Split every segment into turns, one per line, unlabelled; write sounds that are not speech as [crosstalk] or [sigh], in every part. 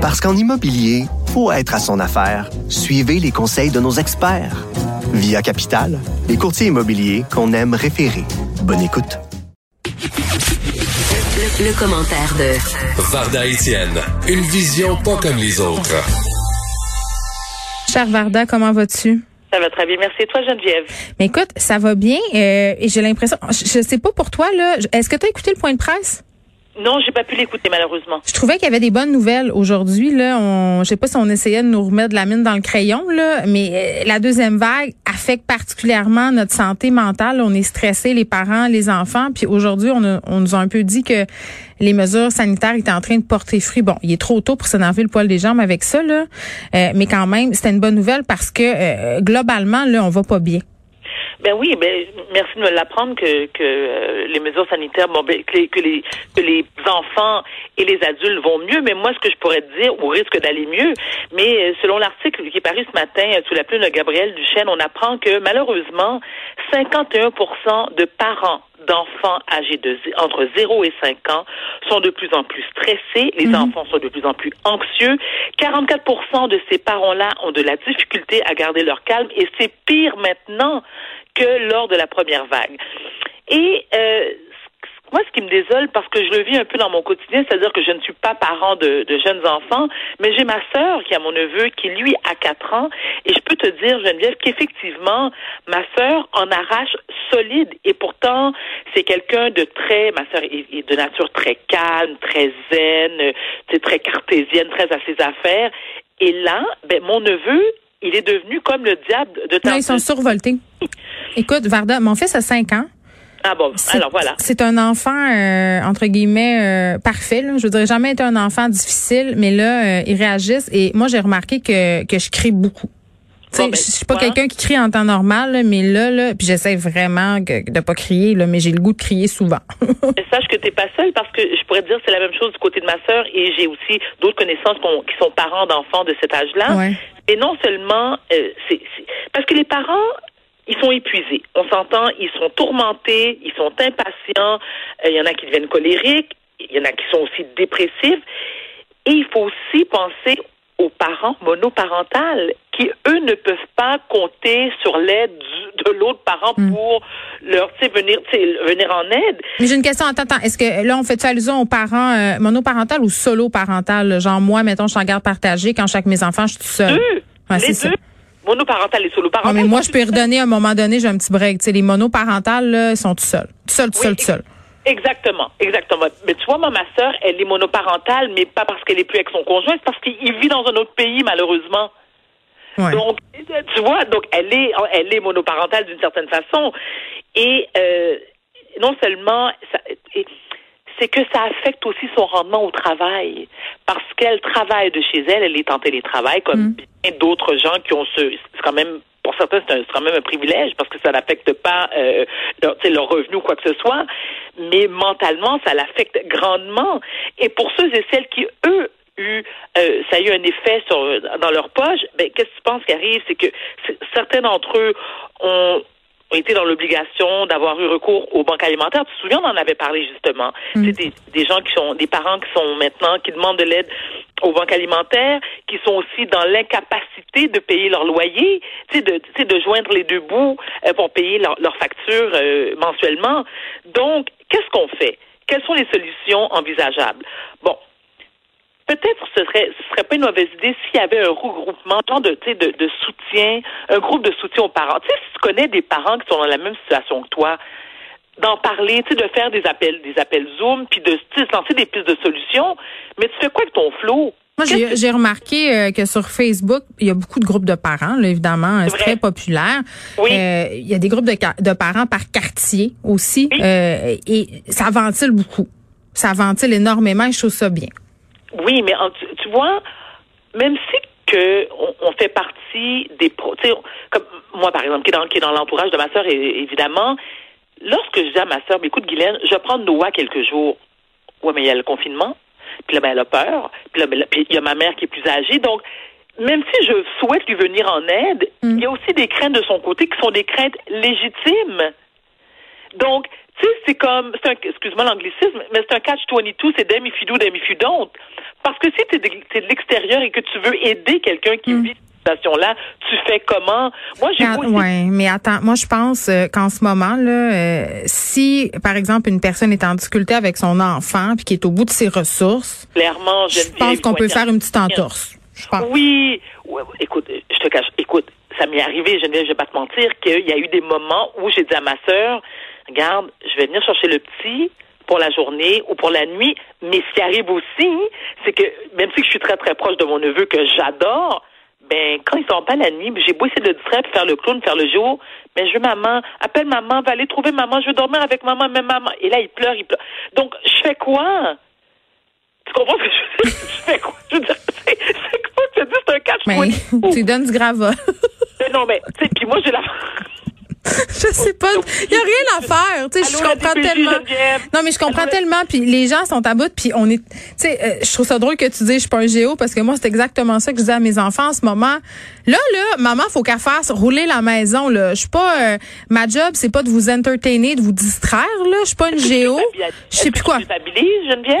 Parce qu'en immobilier, faut être à son affaire. Suivez les conseils de nos experts. Via Capital, les courtiers immobiliers qu'on aime référer. Bonne écoute.
Le, commentaire de
Varda Etienne, une vision pas comme les autres.
Cher Varda, comment vas-tu?
Ça va très bien. Merci. Et toi, Geneviève?
Mais écoute, ça va bien. Euh, et j'ai l'impression, je, je sais pas pour toi, là, est-ce que tu as écouté le point de presse?
Non, j'ai pas pu l'écouter malheureusement.
Je trouvais qu'il y avait des bonnes nouvelles aujourd'hui. Là, on, je sais pas si on essayait de nous remettre de la mine dans le crayon, là, mais euh, la deuxième vague affecte particulièrement notre santé mentale. On est stressé, les parents, les enfants. Puis aujourd'hui, on, nous a un peu dit que les mesures sanitaires étaient en train de porter fruit. Bon, il est trop tôt pour s'énerver le poil des jambes avec ça, là, euh, mais quand même, c'était une bonne nouvelle parce que euh, globalement, là, on va pas bien.
Ben oui, ben merci de me l'apprendre que, que euh, les mesures sanitaires, bon, ben, que, les, que, les, que les enfants et les adultes vont mieux. Mais moi, ce que je pourrais te dire, ou risque d'aller mieux, mais euh, selon l'article qui est paru ce matin euh, sous la plume de Gabriel Duchesne, on apprend que malheureusement, 51% de parents d'enfants âgés de entre 0 et 5 ans sont de plus en plus stressés, les mhm. enfants sont de plus en plus anxieux, 44% de ces parents-là ont de la difficulté à garder leur calme et c'est pire maintenant que lors de la première vague. Et euh, moi, ce qui me désole, parce que je le vis un peu dans mon quotidien, c'est-à-dire que je ne suis pas parent de, jeunes enfants, mais j'ai ma sœur qui a mon neveu qui, lui, a quatre ans, et je peux te dire, Geneviève, qu'effectivement, ma sœur en arrache solide, et pourtant, c'est quelqu'un de très, ma sœur est, de nature très calme, très zen, c'est très cartésienne, très à ses affaires, et là, ben, mon neveu, il est devenu comme le diable de temps.
Non, ils sont survoltés. [laughs] Écoute, Varda, mon fils a cinq ans.
Ah bon, alors voilà.
C'est un enfant euh, entre guillemets euh, parfait. Là. Je voudrais jamais être un enfant difficile, mais là, euh, ils réagissent et moi j'ai remarqué que que je crie beaucoup. Ben, je suis pas quelqu'un qui crie en temps normal, mais là, là, puis j'essaie vraiment de de pas crier, là, mais j'ai le goût de crier souvent. [laughs]
sache que t'es pas seule parce que je pourrais te dire c'est la même chose du côté de ma sœur et j'ai aussi d'autres connaissances qui sont parents d'enfants de cet âge-là. Et non seulement, c'est parce que les parents sont épuisés. On s'entend, ils sont tourmentés, ils sont impatients. Euh, il y en a qui deviennent colériques, il y en a qui sont aussi dépressifs. Et il faut aussi penser aux parents monoparentales qui, eux, ne peuvent pas compter sur l'aide de l'autre parent hmm. pour leur venir, venir en aide.
Mais j'ai une question. Attends, attends. Est-ce que là, on fait allusion aux parents euh, monoparentales ou solo-parentales? Genre, moi, mettons, je suis en garde partagée. Quand chaque mes enfants, je suis toute seule.
Deux. les deux monoparentales et soloparentales.
mais moi, je peux redonner à un moment donné, j'ai un petit break. les monoparentales, là, sont tout seuls. Tout seuls, tout seuls, tout seuls.
Exactement, exactement. Mais tu vois, moi, ma sœur, elle est monoparentale, mais pas parce qu'elle est plus avec son conjoint, c'est parce qu'il vit dans un autre pays, malheureusement. Donc, tu vois, donc elle est, elle est monoparentale d'une certaine façon, et euh, non seulement, ça, c'est que ça affecte aussi son rendement au travail. Parce qu'elle travaille de chez elle, elle est en télétravail, comme mm. bien d'autres gens qui ont ce. C'est quand même pour certains, c'est quand même un privilège parce que ça n'affecte pas euh, leur, leur revenu ou quoi que ce soit, mais mentalement, ça l'affecte grandement. Et pour ceux et celles qui, eux, eu, euh, ça a eu un effet sur, dans leur poche, ben, qu'est-ce que tu penses qui arrive? C'est que certains d'entre eux ont ont été dans l'obligation d'avoir eu recours aux banques alimentaires. Tu te souviens, on en avait parlé justement. Mm. C'est des, des, gens qui sont, des parents qui sont maintenant, qui demandent de l'aide aux banques alimentaires, qui sont aussi dans l'incapacité de payer leur loyer, tu sais, de, de joindre les deux bouts euh, pour payer leurs leur factures euh, mensuellement. Donc, qu'est-ce qu'on fait? Quelles sont les solutions envisageables? Bon, peut-être ce serait ce serait pas une mauvaise idée s'il y avait un regroupement genre de, de, de soutien, un groupe de soutien aux parents. Tu sais, si tu connais des parents qui sont dans la même situation que toi, d'en parler, tu sais, de faire des appels, des appels Zoom, puis de lancer des pistes de solutions. Mais tu fais quoi avec ton flot?
Moi, j'ai remarqué euh, que sur Facebook, il y a beaucoup de groupes de parents, là, évidemment, c'est très populaire. Oui. Euh, il y a des groupes de, de parents par quartier aussi, euh, et ça ventile beaucoup. Ça ventile énormément et je trouve ça bien.
Oui, mais tu, vois, même si que on, fait partie des pro, comme moi par exemple qui est dans qui est dans l'entourage de ma sœur évidemment, lorsque je dis à ma sœur, écoute Guylaine, je vais prendre Noah quelques jours. Ouais, mais il y a le confinement. Puis là, ben, elle a peur. Puis là, ben, puis il y a ma mère qui est plus âgée. Donc, même si je souhaite lui venir en aide, mm. il y a aussi des craintes de son côté qui sont des craintes légitimes. Donc, tu sais, c'est comme, c'est un, excuse-moi l'anglicisme, mais c'est un catch-22, c'est them if you do, them if you don't. Parce que si tu es de, l'extérieur et que tu veux aider quelqu'un qui mm. vit cette situation-là, tu fais comment? Moi, j'ai
Oui, mais attends, moi, je pense euh, qu'en ce moment, là, euh, si, par exemple, une personne est en difficulté avec son enfant puis qui est au bout de ses ressources,
clairement,
je pense qu'on peut faire une petite entorse.
Oui, écoute, je te cache, écoute, ça m'est arrivé, je ne vais pas te mentir, qu'il y a eu des moments où j'ai dit à ma sœur, regarde, je vais venir chercher le petit pour la journée ou pour la nuit, mais ce qui arrive aussi, c'est que même si je suis très très proche de mon neveu que j'adore, ben quand ils sont pas la nuit, j'ai beau essayer de le distraire, faire le clown, faire le jour, mais je veux maman, appelle maman, va aller trouver maman, je veux dormir avec maman, même maman. Et là, il pleure, il pleure. Donc, je fais quoi? Tu comprends ce que je veux dire? Je fais quoi? Je veux dire, c'est quoi? Tu dis, c'est un catch
mais, Tu donnes du gravat.
non, mais, tu sais, puis moi, j'ai la... [laughs]
je sais pas. Il y a rien à faire. Tu sais, je comprends tellement. Non, mais je comprends tellement. Puis les gens sont à bout. Puis on est. Tu sais, euh, je trouve ça drôle que tu dis je suis pas un géo parce que moi c'est exactement ça que je dis à mes enfants en ce moment. Là, là, maman, faut qu'elle fasse rouler la maison. Là, je suis pas. Euh, ma job, c'est pas de vous entertainer, de vous distraire. Là, je suis pas une géo. Je sais plus quoi.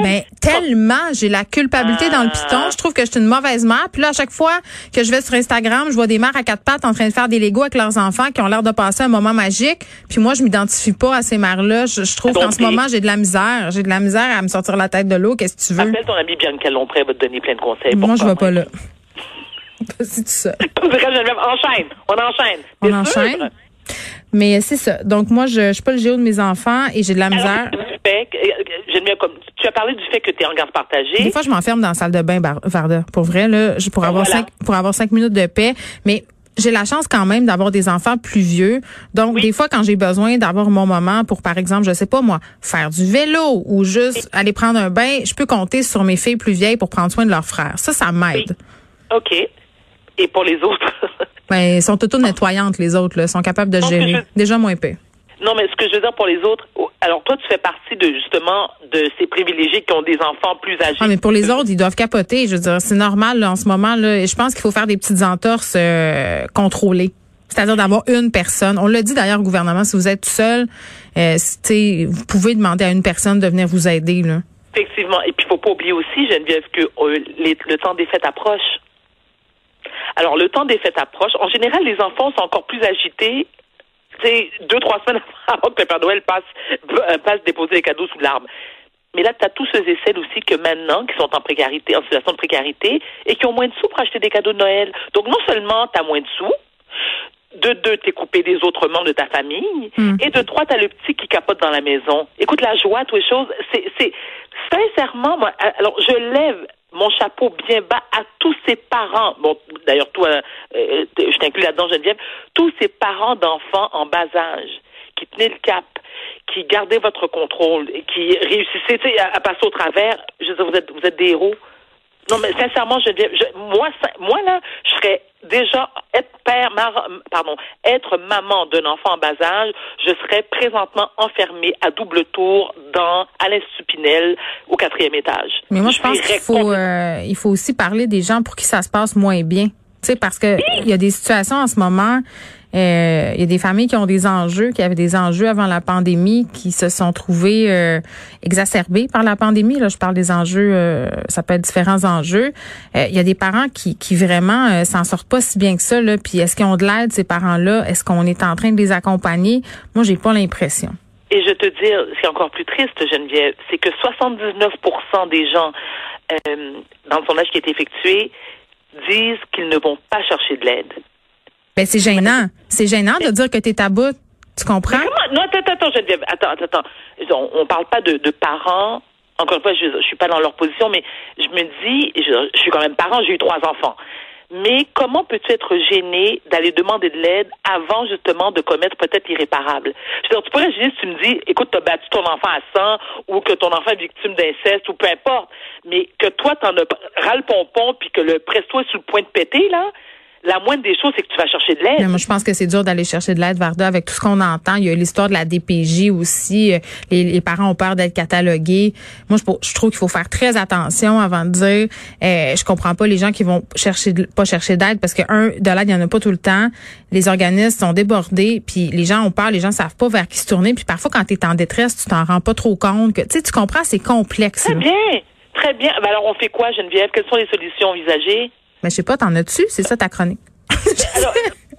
Mais tellement, j'ai la culpabilité dans le piton. Je trouve que je suis une mauvaise mère. Puis là, à chaque fois que je vais sur Instagram, je vois des mères à quatre pattes en train de faire des Legos avec leurs enfants qui ont l'air de passer un moment magique. Puis moi, je m'identifie pas à ces mères-là. Je, trouve qu'en ce moment, j'ai de la misère. J'ai de la misère à me sortir la tête de l'eau. Qu'est-ce que tu veux?
Appelle ton ami Bianca Lompré, va te donner plein de conseils.
Moi, je vais pas là. [laughs] c'est tout ça. [laughs]
enchaîne. On enchaîne.
On enchaîne. Mais c'est ça. Donc moi, je, je suis pas le géo de mes enfants et j'ai de la misère.
tu as parlé du fait que tu es en garde partagée.
Des fois, je m'enferme dans la salle de bain, Varda. Pour vrai, là, pour avoir cinq, pour avoir cinq minutes de paix. Mais j'ai la chance quand même d'avoir des enfants plus vieux. Donc, des fois, quand j'ai besoin d'avoir mon moment pour, par exemple, je sais pas moi, faire du vélo ou juste aller prendre un bain, je peux compter sur mes filles plus vieilles pour prendre soin de leurs frères. Ça, ça m'aide.
OK. Et pour les autres? [laughs]
ben, ils sont auto-nettoyantes, les autres. Là. Ils sont capables de gérer. Déjà moins épais.
Non, mais ce que je veux dire pour les autres, alors toi, tu fais partie de justement de ces privilégiés qui ont des enfants plus âgés.
Ah, mais pour les autres, ils doivent capoter. Je veux dire, c'est normal en ce moment. Là, je pense qu'il faut faire des petites entorses euh, contrôlées. C'est-à-dire d'avoir une personne. On l'a dit d'ailleurs au gouvernement, si vous êtes tout seul, euh, vous pouvez demander à une personne de venir vous aider. Là.
Effectivement. Et puis, il faut pas oublier aussi, Geneviève, que euh, le temps des fêtes approche. Alors, le temps des fêtes approche. En général, les enfants sont encore plus agités sais, deux, trois semaines [laughs] avant que le Père Noël passe, euh, passe déposer les cadeaux sous l'arbre. Mais là, tu as tous ceux et celles aussi que maintenant, qui sont en précarité, en situation de précarité, et qui ont moins de sous pour acheter des cadeaux de Noël. Donc, non seulement tu as moins de sous, de deux, t'es coupé des autres membres de ta famille, hmm. et de trois, t'as le petit qui capote dans la maison. Écoute, la joie, toutes les choses, c'est, c'est, sincèrement, moi, alors, je lève mon chapeau bien bas à tous ces parents. Bon, d'ailleurs, euh, je t'inclus là-dedans, Geneviève. Tous ces parents d'enfants en bas âge qui tenaient le cap, qui gardaient votre contrôle, qui réussissaient à, passer au travers. Je veux dire, vous êtes des héros. Non, mais sincèrement, je, moi, moi là, je serais déjà être père, pardon, être maman d'un enfant en bas âge, je serais présentement enfermée à double tour dans Alain Stupinel au quatrième étage.
Mais moi, je, pense qu'il faut, euh, il faut aussi parler des gens pour qui ça se passe moins bien. Tu sais, parce que il y a des situations en ce moment euh, il y a des familles qui ont des enjeux, qui avaient des enjeux avant la pandémie, qui se sont trouvés euh, exacerbés par la pandémie. Là, je parle des enjeux, euh, ça peut être différents enjeux. il y a des parents qui, qui vraiment s'en sortent pas si bien que ça. Là. Puis est-ce qu'ils ont de l'aide ces parents-là? Est-ce qu'on est en train de les accompagner? Moi, j'ai pas l'impression.
Et je te dis, c'est encore plus triste, Geneviève, c'est que 79% des gens dans le sondage qui est effectué disent qu'ils ne vont pas chercher de l'aide.
Ben, c'est gênant. C'est gênant de dire que tu es à bout. Tu comprends?
Non, attends, attends, Geneviève. Attends, attends, On, on parle pas de, de parents. Encore une fois, je, je suis pas dans leur position, mais je me dis, je, je suis quand même parent, j'ai eu trois enfants. Mais comment peux-tu être gêné d'aller demander de l'aide avant justement de commettre peut-être l'irréparable? Je veux dire, tu pourrais si tu me dis, écoute, tu as battu ton enfant à 100 ou que ton enfant est victime d'inceste ou peu importe, mais que toi, tu en as ras le pompon puis que le presto est sur le point de péter, là, la moindre des choses, c'est que tu vas chercher de l'aide.
Moi, je pense que c'est dur d'aller chercher de l'aide, Varda, avec tout ce qu'on entend. Il y a l'histoire de la DPJ aussi. Euh, les, parents ont peur d'être catalogués. Moi, je, trouve qu'il faut faire très attention avant de dire, euh, je comprends pas les gens qui vont chercher pas chercher d'aide parce que un, de l'aide, il y en a pas tout le temps. Les organismes sont débordés, puis les gens ont peur, les gens savent pas vers qui se tourner. Puis parfois, quand tu es en détresse, tu t'en rends pas trop compte. Que, tu sais, tu comprends, c'est complexe.
Très bien. très bien. Ben alors, on fait quoi, Geneviève? Quelles sont les solutions envisagées?
Mais je sais pas, t'en as-tu? C'est ça ta chronique. [laughs]
alors,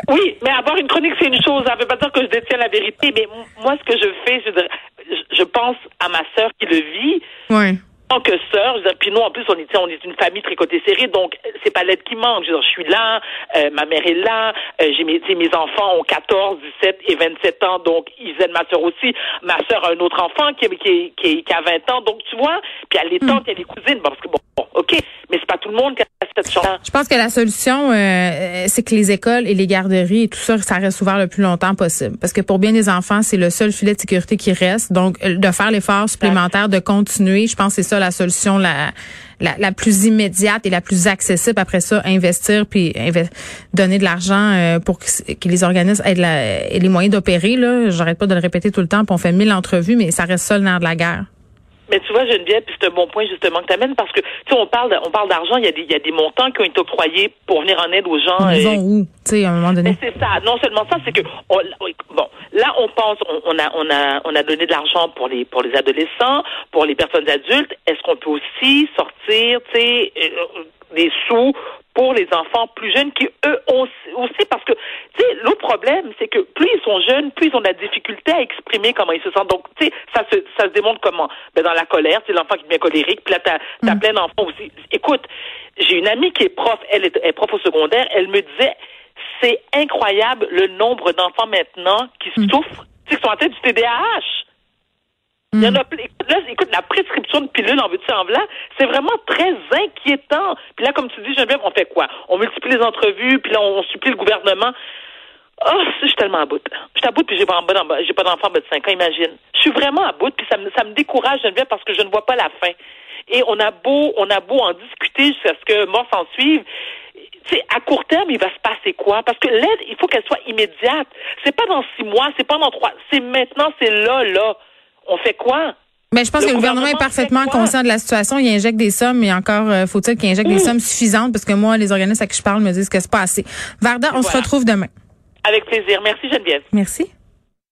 oui, mais avoir une chronique, c'est une chose. Ça ne veut pas dire que je détiens la vérité. Mais moi, ce que je fais, je, je pense à ma sœur qui le vit.
Oui
tant que sœur, puis nous en plus on est on est une famille très côté serré, donc c'est pas l'aide qui manque. Je, suis là, euh, ma mère est là, euh, j'ai mes mes enfants ont 14, 17 et 27 ans, donc ils aident ma sœur aussi. Ma sœur a un autre enfant qui qui qui, qui a 20 ans, donc tu vois, puis elle est tantes, il y a les cousines, parce que bon, mais c'est pas tout le monde qui a cette chance.
Je pense que la solution, euh, c'est que les écoles et les garderies et tout ça, ça reste ouvert le plus longtemps possible, parce que pour bien des enfants, c'est le seul filet de sécurité qui reste. Donc de faire l'effort supplémentaire, de continuer, je pense que c'est ça la solution la, la, plus immédiate et la plus accessible. Après ça, investir puis donner de l'argent euh, pour que, les organismes aient, les moyens d'opérer. Là, j'arrête pas de le répéter tout le temps. Puis on fait mille entrevues, mais ça reste ça le nerf de la guerre.
Mais tu vois, Geneviève, c'est un bon point justement que tu amènes parce que tu sais, on parle, on parle d'argent, il y a des, il y a des montants qui ont été octroyés pour venir en aide aux gens.
Ils où, tu sais, à un moment donné?
Mais c'est ça. Non seulement ça, c'est que bon, là, on pense, on, a, on a, on a donné de l'argent pour les, pour les adolescents, pour les personnes adultes. Est-ce qu'on peut aussi sortir, tu sais, euh, des sous pour les enfants plus jeunes qui, eux, aussi, parce que, tu sais, l'autre problème, c'est que plus ils sont jeunes, plus ils ont de la difficulté à exprimer comment ils se sentent. Donc, tu sais, ça se, ça se démontre comment? Ben, dans la colère, c'est l'enfant qui devient colérique, puis là, t'as, as mm. plein d'enfants aussi. Écoute, j'ai une amie qui est prof, elle est, est prof au secondaire, elle me disait, c'est incroyable le nombre d'enfants maintenant qui mm. souffrent, qui sont en tête du TDAH. Il y en a là, écoute, la prescription de pilules en veux-tu en c'est vraiment très inquiétant. Puis là, comme tu dis, Geneviève, on fait quoi? On multiplie les entrevues, puis là, on, supplie le gouvernement. Oh, je suis tellement à bout. Je suis à bout, puis j'ai pas, pas d'enfant de 5 ans, imagine. Je suis vraiment à bout, puis ça me, ça me décourage, Geneviève, parce que je ne vois pas la fin. Et on a beau, on a beau en discuter jusqu'à ce que mort s'en suive. sais, à court terme, il va se passer quoi? Parce que l'aide, il faut qu'elle soit immédiate. C'est pas dans six mois, c'est pas dans trois, c'est maintenant, c'est là, là on fait quoi?
Mais je pense que le gouvernement, est parfaitement conscient de la situation. Il injecte des sommes, mais encore euh, faut-il qu'il injecte des sommes suffisantes? Parce que moi, les organismes à qui je parle me disent que c'est pas assez. Varda, on se retrouve demain.
Avec plaisir. Merci Geneviève.
Merci.